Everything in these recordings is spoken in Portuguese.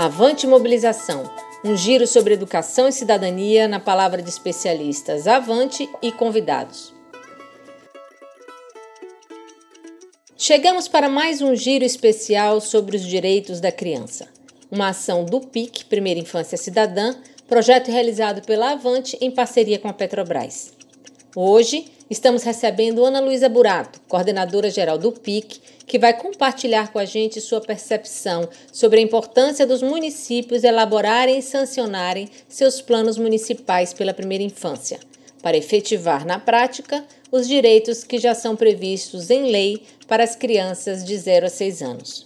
Avante Mobilização, um giro sobre educação e cidadania na palavra de especialistas Avante e convidados. Chegamos para mais um giro especial sobre os direitos da criança. Uma ação do PIC, Primeira Infância Cidadã, projeto realizado pela Avante em parceria com a Petrobras. Hoje, estamos recebendo Ana Luísa Burato, coordenadora geral do PIC, que vai compartilhar com a gente sua percepção sobre a importância dos municípios elaborarem e sancionarem seus planos municipais pela primeira infância, para efetivar na prática os direitos que já são previstos em lei para as crianças de 0 a 6 anos.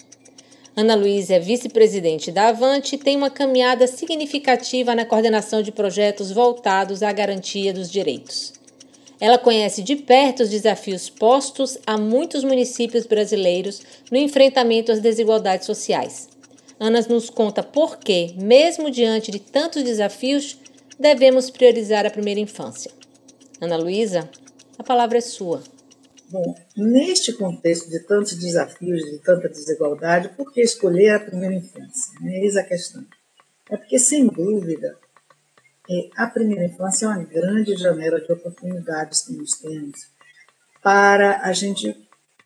Ana Luísa é vice-presidente da Avante e tem uma caminhada significativa na coordenação de projetos voltados à garantia dos direitos. Ela conhece de perto os desafios postos a muitos municípios brasileiros no enfrentamento às desigualdades sociais. Ana nos conta por que, mesmo diante de tantos desafios, devemos priorizar a primeira infância. Ana Luísa, a palavra é sua. Bom, neste contexto de tantos desafios, de tanta desigualdade, por que escolher a primeira infância? Eis a questão. É porque, sem dúvida, a primeira infância é uma grande janela de oportunidades que nós temos para a gente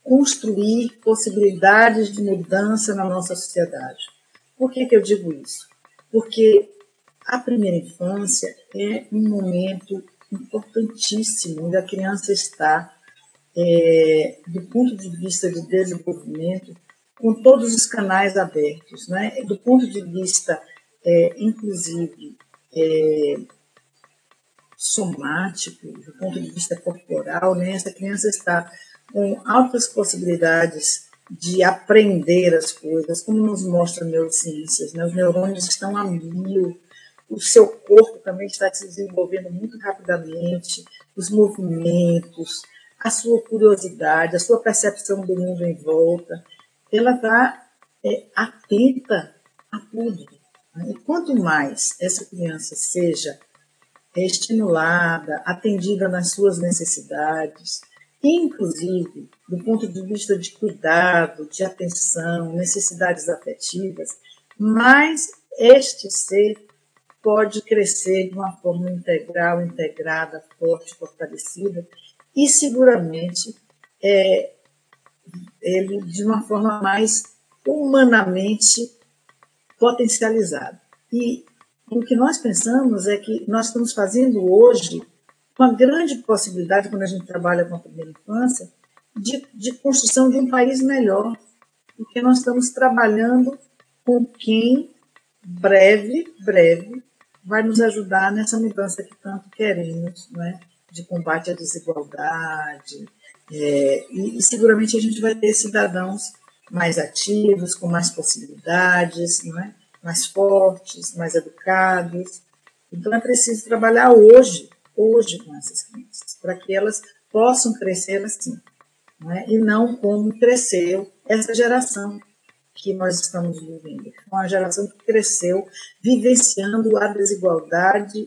construir possibilidades de mudança na nossa sociedade. Por que, que eu digo isso? Porque a primeira infância é um momento importantíssimo onde a criança está, é, do ponto de vista de desenvolvimento, com todos os canais abertos, né? do ponto de vista, é, inclusive, é, somático, do ponto de vista corporal, né? essa criança está com altas possibilidades de aprender as coisas, como nos mostra a neurociências. Né? Os neurônios estão a mil, o seu corpo também está se desenvolvendo muito rapidamente, os movimentos, a sua curiosidade, a sua percepção do mundo em volta, ela está é, atenta a tudo. E quanto mais essa criança seja estimulada, atendida nas suas necessidades, inclusive do ponto de vista de cuidado, de atenção, necessidades afetivas, mais este ser pode crescer de uma forma integral, integrada, forte, fortalecida e seguramente é, ele de uma forma mais humanamente potencializado. E o que nós pensamos é que nós estamos fazendo hoje uma grande possibilidade, quando a gente trabalha com a primeira infância, de, de construção de um país melhor, porque nós estamos trabalhando com quem breve, breve, vai nos ajudar nessa mudança que tanto queremos, né? de combate à desigualdade, é, e, e seguramente a gente vai ter cidadãos mais ativos, com mais possibilidades, não é? mais fortes, mais educados. Então é preciso trabalhar hoje, hoje com essas crianças, para que elas possam crescer assim, não é? e não como cresceu essa geração que nós estamos vivendo. Uma geração que cresceu vivenciando a desigualdade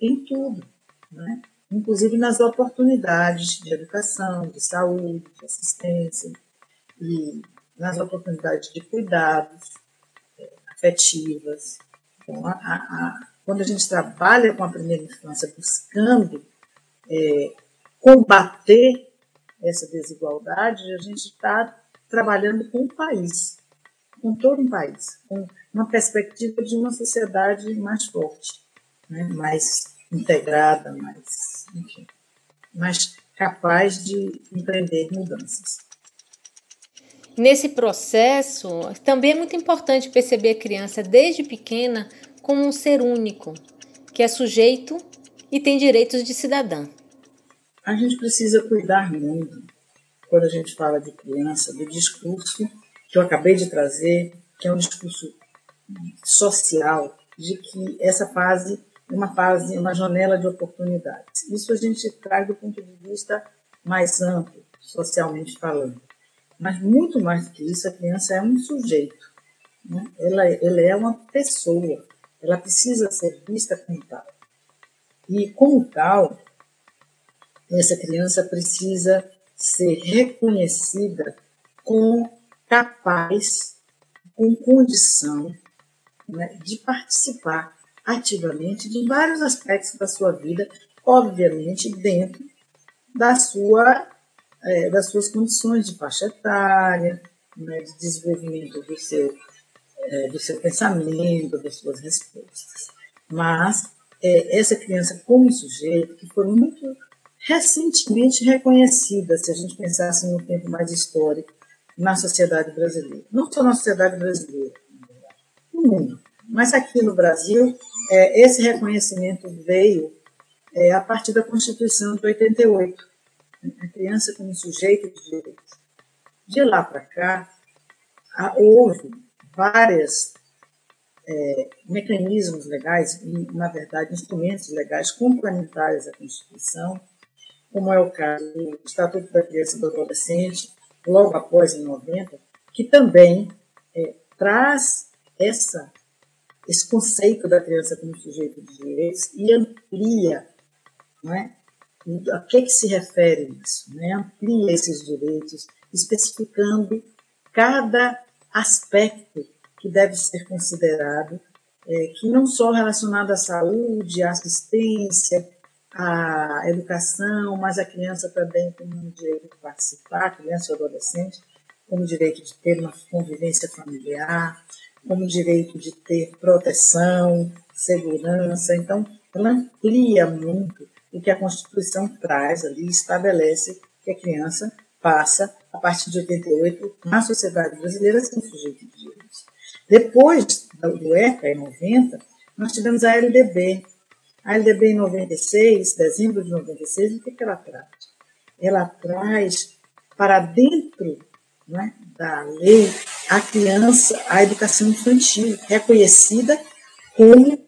em tudo, né? inclusive nas oportunidades de educação, de saúde, de assistência. E nas oportunidades de cuidados é, afetivas. Então, a, a, quando a gente trabalha com a primeira infância buscando é, combater essa desigualdade, a gente está trabalhando com o país, com todo um país, com uma perspectiva de uma sociedade mais forte, né? mais integrada, mais, enfim, mais capaz de empreender mudanças. Nesse processo, também é muito importante perceber a criança desde pequena como um ser único, que é sujeito e tem direitos de cidadã. A gente precisa cuidar muito, quando a gente fala de criança, do discurso que eu acabei de trazer, que é um discurso social, de que essa fase é uma fase, uma janela de oportunidades. Isso a gente traz do ponto de vista mais amplo, socialmente falando. Mas muito mais do que isso, a criança é um sujeito. Né? Ela, ela é uma pessoa. Ela precisa ser vista como tal. E, como tal, essa criança precisa ser reconhecida como capaz, com condição né, de participar ativamente de vários aspectos da sua vida, obviamente dentro da sua, é, das suas condições de faixa etária, né, de desenvolvimento do seu, é, do seu pensamento, das suas respostas. Mas é, essa criança como sujeito, que foi muito recentemente reconhecida, se a gente pensasse no tempo mais histórico, na sociedade brasileira. Não só na sociedade brasileira, no mundo. Mas aqui no Brasil, é, esse reconhecimento veio é, a partir da Constituição de 88. A criança como sujeito de direitos. De lá para cá, houve vários é, mecanismos legais, e, na verdade, instrumentos legais complementares à Constituição, como é o caso do Estatuto da Criança e do Adolescente, logo após, em 90, que também é, traz essa, esse conceito da criança como sujeito de direitos e amplia não é? A que, que se refere isso, né? amplia esses direitos, especificando cada aspecto que deve ser considerado, é, que não só relacionado à saúde, à assistência, à educação, mas a criança também tem um direito de participar, criança ou adolescente, como direito de ter uma convivência familiar, como direito de ter proteção, segurança. Então, ela amplia muito o que a Constituição traz ali, estabelece que a criança passa, a partir de 88, na sociedade brasileira, um sujeito de direitos. Depois do ECA, em 90, nós tivemos a LDB, a LDB em 96, dezembro de 96, o que, que ela traz? Ela traz para dentro né, da lei a criança, a educação infantil, reconhecida como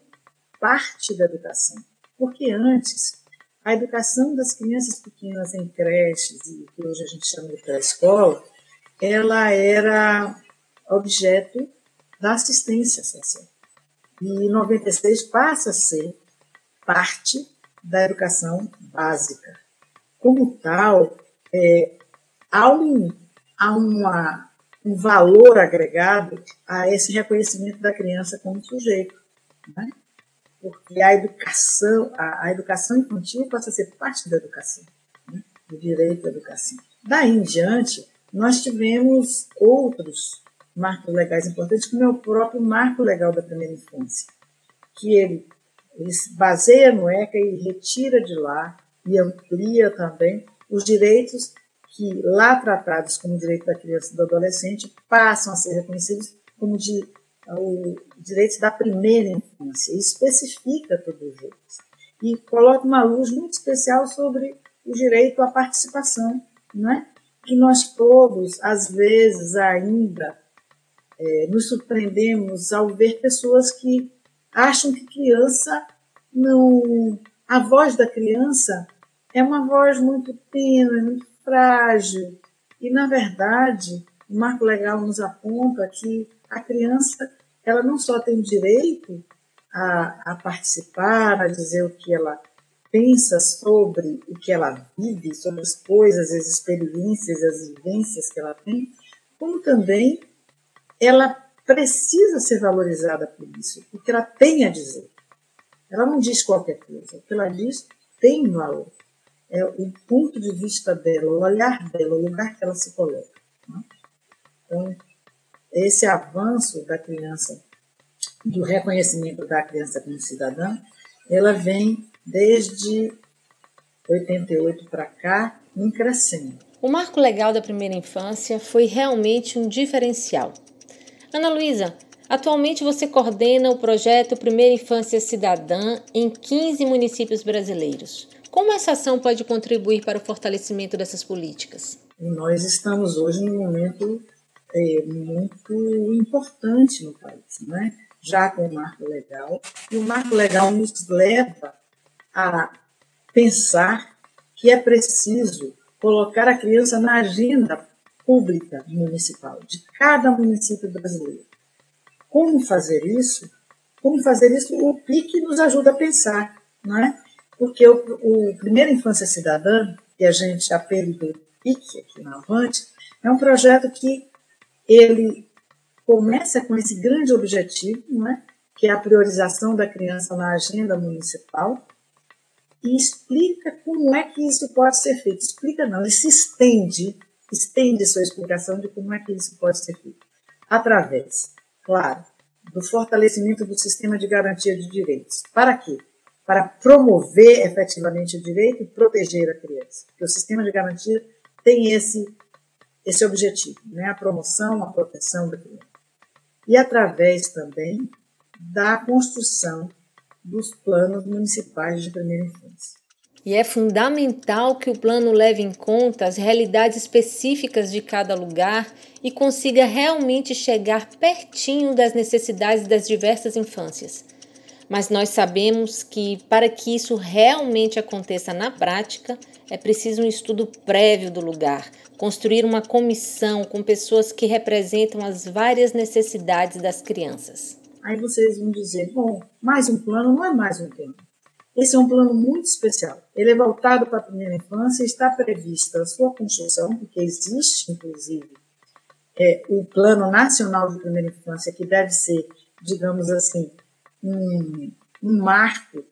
parte da educação. Porque antes, a educação das crianças pequenas em creches, e que hoje a gente chama de pré-escola, ela era objeto da assistência social. E em 96 passa a ser parte da educação básica. Como tal, é, há, um, há uma, um valor agregado a esse reconhecimento da criança como sujeito. Né? Porque a educação, a, a, educação infantil passa a ser parte da educação, né? do direito à educação. Daí em diante, nós tivemos outros marcos legais importantes, como é o próprio marco legal da primeira infância, que ele ele se baseia no ECA e retira de lá e amplia também os direitos que lá tratados como direito da criança e do adolescente passam a ser reconhecidos como de, o, direitos da primeira infância especifica todos eles. E coloca uma luz muito especial sobre o direito à participação, não é? que nós todos, às vezes, ainda é, nos surpreendemos ao ver pessoas que acham que criança não. A voz da criança é uma voz muito tênue, muito frágil. E, na verdade, o Marco Legal nos aponta que a criança ela não só tem direito a, a participar, a dizer o que ela pensa sobre o que ela vive, sobre as coisas, as experiências, as vivências que ela tem, como também ela precisa ser valorizada por isso, porque ela tem a dizer. Ela não diz qualquer coisa, o que ela diz tem valor. É o ponto de vista dela, o olhar dela, o lugar que ela se coloca. Né? Então, esse avanço da criança, do reconhecimento da criança como cidadã, ela vem desde 88 para cá, em crescendo. O marco legal da primeira infância foi realmente um diferencial. Ana Luísa, atualmente você coordena o projeto Primeira Infância Cidadã em 15 municípios brasileiros. Como essa ação pode contribuir para o fortalecimento dessas políticas? Nós estamos hoje num momento é, muito importante no país, né? já com o marco legal. E o marco legal nos leva a pensar que é preciso colocar a criança na agenda pública municipal, de cada município brasileiro. Como fazer isso? Como fazer isso? O PIC nos ajuda a pensar, não é? Porque o, o Primeira Infância Cidadã, que a gente apelidou PIC aqui na Avante, é um projeto que ele começa com esse grande objetivo, não é? que é a priorização da criança na agenda municipal, e explica como é que isso pode ser feito. Explica não, ele se estende, estende sua explicação de como é que isso pode ser feito. Através, claro, do fortalecimento do sistema de garantia de direitos. Para quê? Para promover efetivamente o direito e proteger a criança. Porque o sistema de garantia tem esse, esse objetivo, né? a promoção, a proteção da criança. E através também da construção dos planos municipais de primeira infância. E é fundamental que o plano leve em conta as realidades específicas de cada lugar e consiga realmente chegar pertinho das necessidades das diversas infâncias. Mas nós sabemos que, para que isso realmente aconteça na prática, é preciso um estudo prévio do lugar, construir uma comissão com pessoas que representam as várias necessidades das crianças. Aí vocês vão dizer: bom, mais um plano não é mais um plano. Esse é um plano muito especial. Ele é voltado para a primeira infância e está prevista a sua construção, porque existe, inclusive, é, o Plano Nacional de Primeira Infância, que deve ser, digamos assim, um, um marco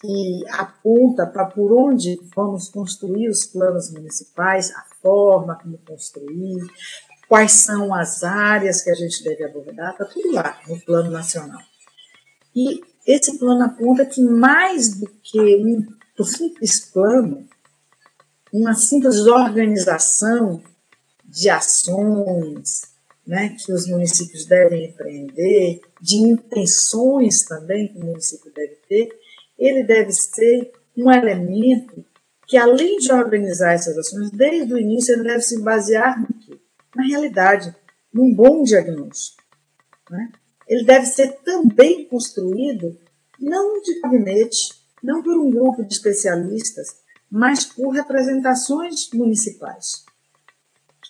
que aponta para por onde vamos construir os planos municipais, a forma como construir, quais são as áreas que a gente deve abordar, está tudo lá no Plano Nacional. E esse plano aponta que mais do que um simples plano, uma simples organização de ações né, que os municípios devem empreender, de intenções também que o município deve ter, ele deve ser um elemento que, além de organizar essas ações, desde o início ele deve se basear no quê? Na realidade, num bom diagnóstico. Né? ele deve ser também construído não de gabinete, não por um grupo de especialistas, mas por representações municipais.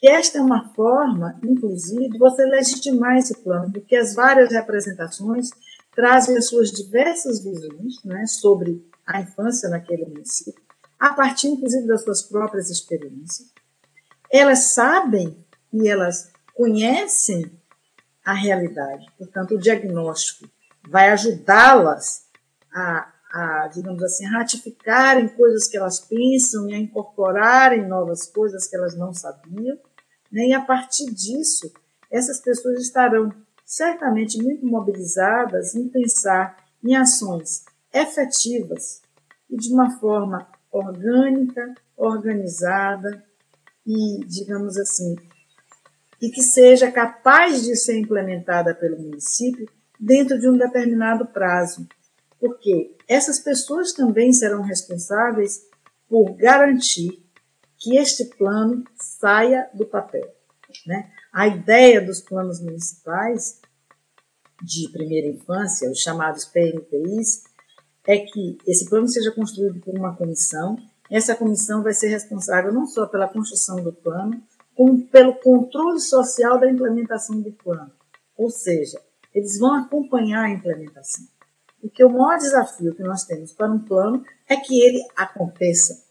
E esta é uma forma, inclusive, de você legitimar esse plano, porque as várias representações trazem as suas diversas visões né, sobre a infância naquele município, a partir, inclusive, das suas próprias experiências. Elas sabem e elas conhecem a realidade. Portanto, o diagnóstico vai ajudá-las a, a, digamos assim, ratificarem coisas que elas pensam e a incorporarem novas coisas que elas não sabiam. Né? E a partir disso, essas pessoas estarão certamente muito mobilizadas em pensar em ações efetivas e de uma forma orgânica, organizada e, digamos assim, e que seja capaz de ser implementada pelo município dentro de um determinado prazo, porque essas pessoas também serão responsáveis por garantir que este plano saia do papel. Né? A ideia dos planos municipais de primeira infância, os chamados PNPIs, é que esse plano seja construído por uma comissão. Essa comissão vai ser responsável não só pela construção do plano, como pelo controle social da implementação do plano. Ou seja, eles vão acompanhar a implementação. Porque o maior desafio que nós temos para um plano é que ele aconteça.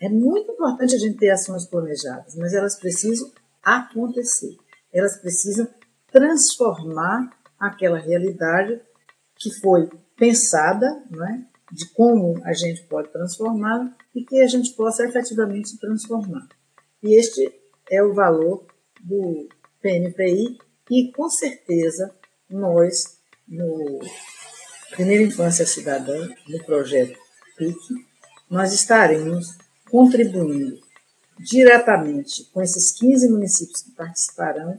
É muito importante a gente ter ações planejadas, mas elas precisam acontecer. Elas precisam transformar aquela realidade que foi pensada, não é? de como a gente pode transformá-la e que a gente possa efetivamente transformar. E este é o valor do PNPI e, com certeza, nós, no Primeira Infância Cidadã, no projeto PIC, nós estaremos contribuindo diretamente com esses 15 municípios que participarão,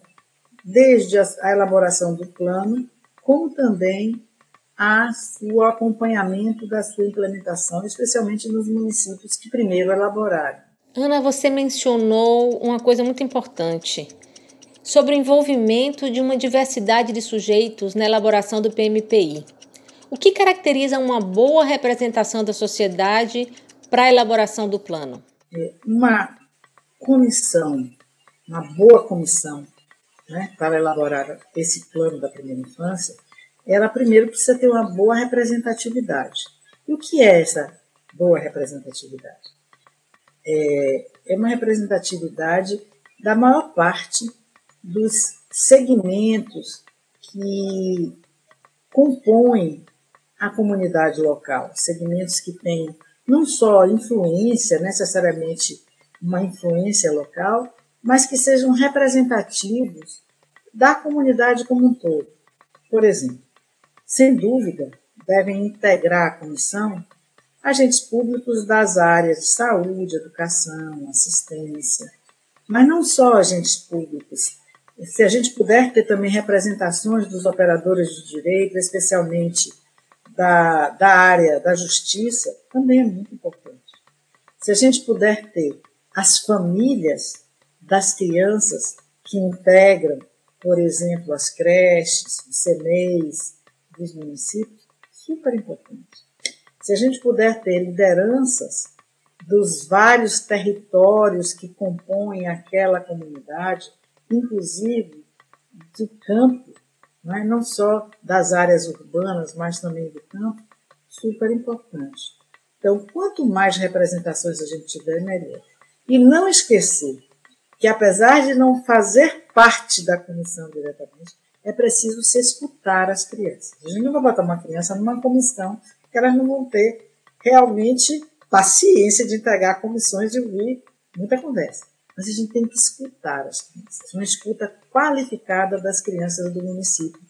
desde a elaboração do plano, como também a o acompanhamento da sua implementação, especialmente nos municípios que primeiro elaboraram. Ana, você mencionou uma coisa muito importante sobre o envolvimento de uma diversidade de sujeitos na elaboração do PMPI. O que caracteriza uma boa representação da sociedade para a elaboração do plano? É, uma comissão, uma boa comissão né, para elaborar esse plano da primeira infância, ela primeiro precisa ter uma boa representatividade. E o que é essa boa representatividade? é, é uma representatividade da maior parte dos segmentos que compõem a comunidade local, segmentos que têm não só influência, necessariamente uma influência local, mas que sejam representativos da comunidade como um todo. Por exemplo, sem dúvida, devem integrar a comissão agentes públicos das áreas de saúde, educação, assistência, mas não só agentes públicos. Se a gente puder ter também representações dos operadores de direito, especialmente da, da área da justiça, também é muito importante. Se a gente puder ter as famílias das crianças que integram, por exemplo, as creches, os CMEs dos municípios, super importante. Se a gente puder ter lideranças dos vários territórios que compõem aquela comunidade, inclusive do campo, não, é? não só das áreas urbanas, mas também do campo, super importante. Então, quanto mais representações a gente tiver, melhor. E não esquecer que, apesar de não fazer parte da comissão diretamente, é preciso se escutar as crianças. A gente não vai botar uma criança numa comissão que elas não vão ter realmente paciência de entregar comissões de ouvir muita conversa. Mas a gente tem que escutar as crianças, uma escuta qualificada das crianças do município.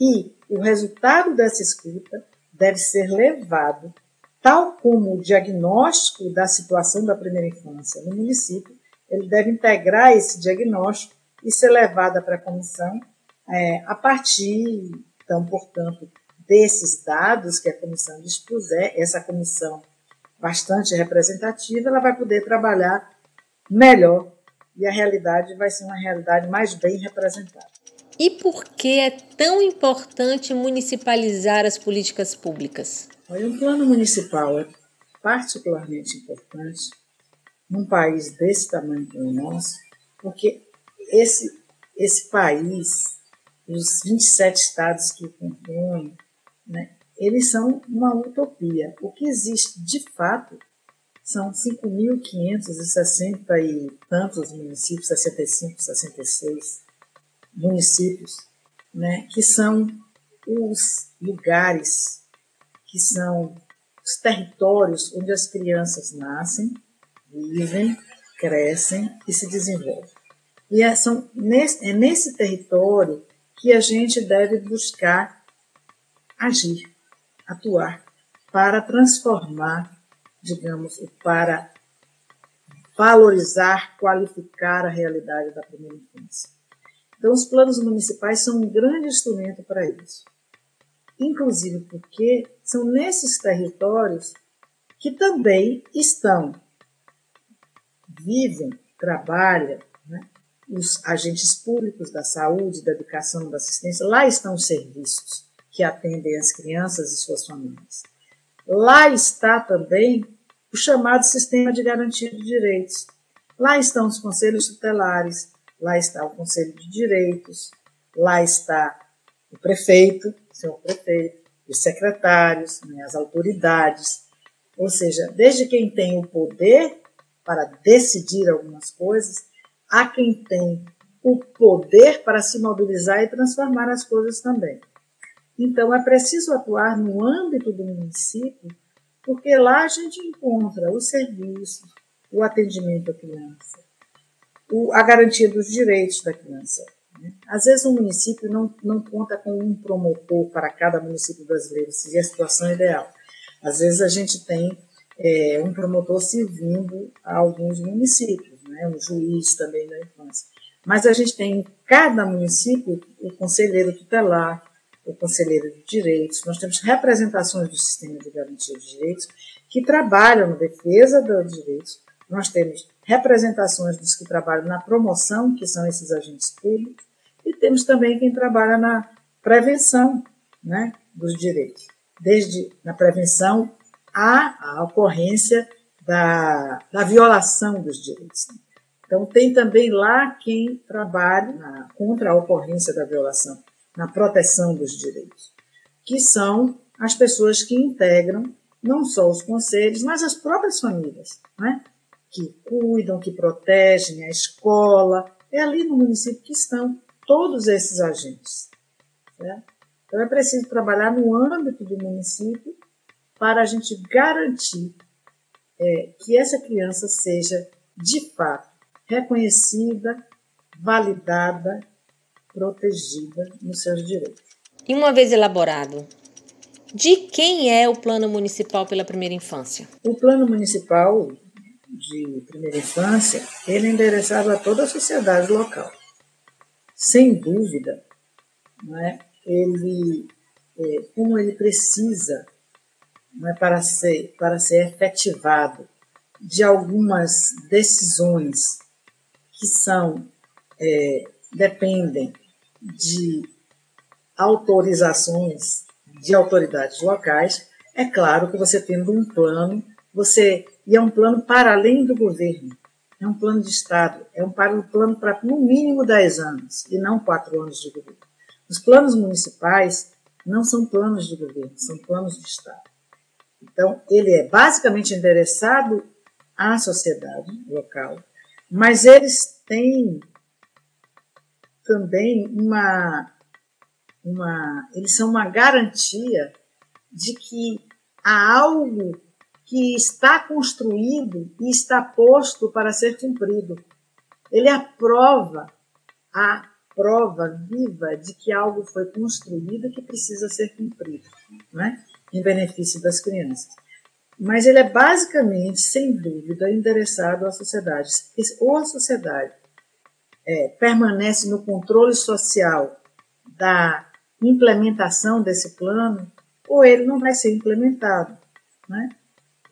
E o resultado dessa escuta deve ser levado, tal como o diagnóstico da situação da primeira infância no município, ele deve integrar esse diagnóstico e ser levado para a comissão é, a partir, então, portanto, desses dados que a comissão dispuser, essa comissão bastante representativa, ela vai poder trabalhar melhor e a realidade vai ser uma realidade mais bem representada. E por que é tão importante municipalizar as políticas públicas? Olha, um plano municipal é particularmente importante num país desse tamanho como o nosso, porque esse, esse país, os 27 estados que o compõem, né, eles são uma utopia. O que existe de fato são 5.560 e tantos municípios, 65, 66 municípios, né, que são os lugares, que são os territórios onde as crianças nascem, vivem, crescem e se desenvolvem. E é, são nesse, é nesse território que a gente deve buscar agir, atuar, para transformar, digamos, para valorizar, qualificar a realidade da primeira infância. Então, os planos municipais são um grande instrumento para isso. Inclusive porque são nesses territórios que também estão, vivem, trabalham, né? os agentes públicos da saúde, da educação, da assistência, lá estão os serviços que atendem as crianças e suas famílias. Lá está também o chamado Sistema de Garantia de Direitos. Lá estão os conselhos tutelares, lá está o Conselho de Direitos, lá está o prefeito, senhor prefeito, os secretários, né, as autoridades, ou seja, desde quem tem o poder para decidir algumas coisas, a quem tem o poder para se mobilizar e transformar as coisas também. Então, é preciso atuar no âmbito do município, porque lá a gente encontra o serviço, o atendimento à criança, a garantia dos direitos da criança. Né? Às vezes, o município não, não conta com um promotor para cada município brasileiro, seria a situação ideal. Às vezes, a gente tem é, um promotor servindo a alguns municípios, né? um juiz também da infância. Mas a gente tem em cada município o conselheiro tutelar, o Conselheiro de Direitos, nós temos representações do sistema de garantia de direitos que trabalham na defesa dos direitos, nós temos representações dos que trabalham na promoção, que são esses agentes públicos, e temos também quem trabalha na prevenção né, dos direitos, desde na prevenção à, à ocorrência da, da violação dos direitos. Então, tem também lá quem trabalha na, contra a ocorrência da violação na proteção dos direitos, que são as pessoas que integram não só os conselhos, mas as próprias famílias, né? que cuidam, que protegem a escola. É ali no município que estão todos esses agentes. Né? Então é preciso trabalhar no âmbito do município para a gente garantir é, que essa criança seja, de fato, reconhecida, validada, protegida nos seus direitos. E uma vez elaborado, de quem é o Plano Municipal pela Primeira Infância? O Plano Municipal de Primeira Infância, ele é endereçado a toda a sociedade local. Sem dúvida, é? ele, é, como ele precisa é, para, ser, para ser efetivado de algumas decisões que são é, dependem de autorizações de autoridades locais, é claro que você tendo um plano, você e é um plano para além do governo, é um plano de Estado, é um plano para no mínimo 10 anos e não 4 anos de governo. Os planos municipais não são planos de governo, são planos de Estado. Então, ele é basicamente endereçado à sociedade local, mas eles têm também uma, uma eles são uma garantia de que há algo que está construído e está posto para ser cumprido. Ele aprova a prova viva de que algo foi construído e que precisa ser cumprido, né? em benefício das crianças. Mas ele é basicamente, sem dúvida, endereçado à sociedade. Ou a sociedade é, permanece no controle social da implementação desse plano, ou ele não vai ser implementado. Né?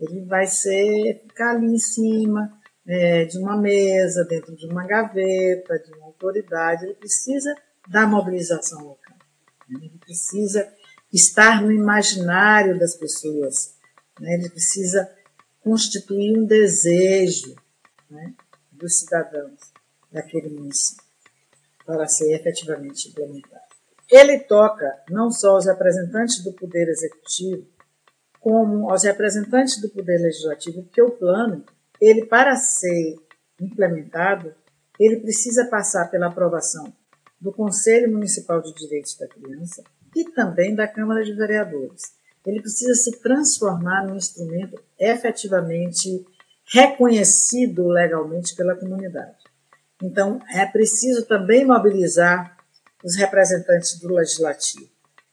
Ele vai ser ficar ali em cima é, de uma mesa, dentro de uma gaveta, de uma autoridade. Ele precisa da mobilização local. Ele precisa estar no imaginário das pessoas. Né? Ele precisa constituir um desejo né, dos cidadãos daquele município para ser efetivamente implementado. Ele toca não só aos representantes do Poder Executivo, como aos representantes do Poder Legislativo, porque o plano, ele para ser implementado, ele precisa passar pela aprovação do Conselho Municipal de Direitos da Criança e também da Câmara de Vereadores. Ele precisa se transformar num instrumento efetivamente reconhecido legalmente pela comunidade. Então, é preciso também mobilizar os representantes do legislativo.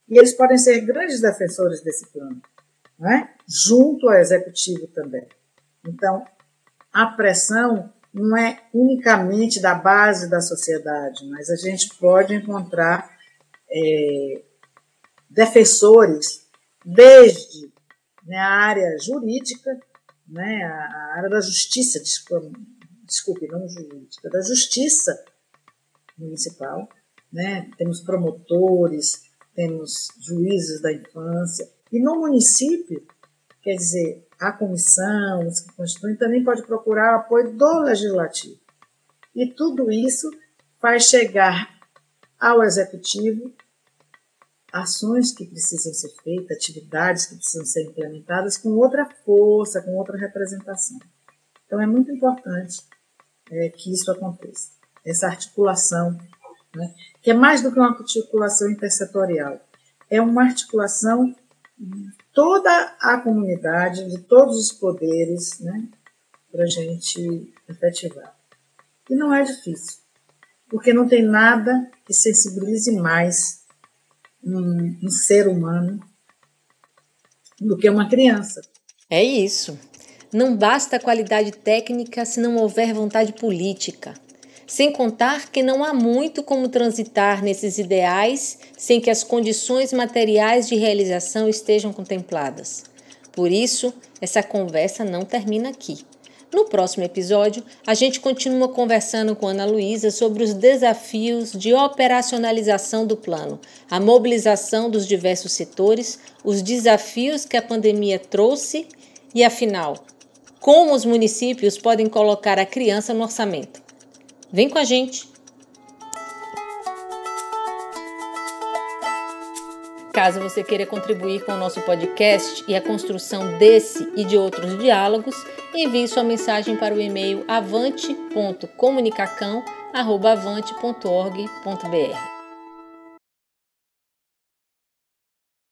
E eles podem ser grandes defensores desse plano, é? junto ao executivo também. Então, a pressão não é unicamente da base da sociedade, mas a gente pode encontrar é, defensores desde né, a área jurídica, né, a área da justiça, desculpe, não jurídica, da justiça municipal, né? Temos promotores, temos juízes da infância. E no município, quer dizer, a comissão, os que constituem, também pode procurar o apoio do legislativo. E tudo isso faz chegar ao executivo ações que precisam ser feitas, atividades que precisam ser implementadas com outra força, com outra representação. Então é muito importante é, que isso aconteça. Essa articulação, né, que é mais do que uma articulação intersetorial, é uma articulação de toda a comunidade, de todos os poderes, né, para a gente efetivar. E não é difícil, porque não tem nada que sensibilize mais um, um ser humano do que uma criança. É isso. Não basta qualidade técnica se não houver vontade política. Sem contar que não há muito como transitar nesses ideais sem que as condições materiais de realização estejam contempladas. Por isso, essa conversa não termina aqui. No próximo episódio, a gente continua conversando com Ana Luísa sobre os desafios de operacionalização do plano, a mobilização dos diversos setores, os desafios que a pandemia trouxe e, afinal, como os municípios podem colocar a criança no orçamento. Vem com a gente! Caso você queira contribuir com o nosso podcast e a construção desse e de outros diálogos, envie sua mensagem para o e-mail avante.comunicacão.avante.org.br.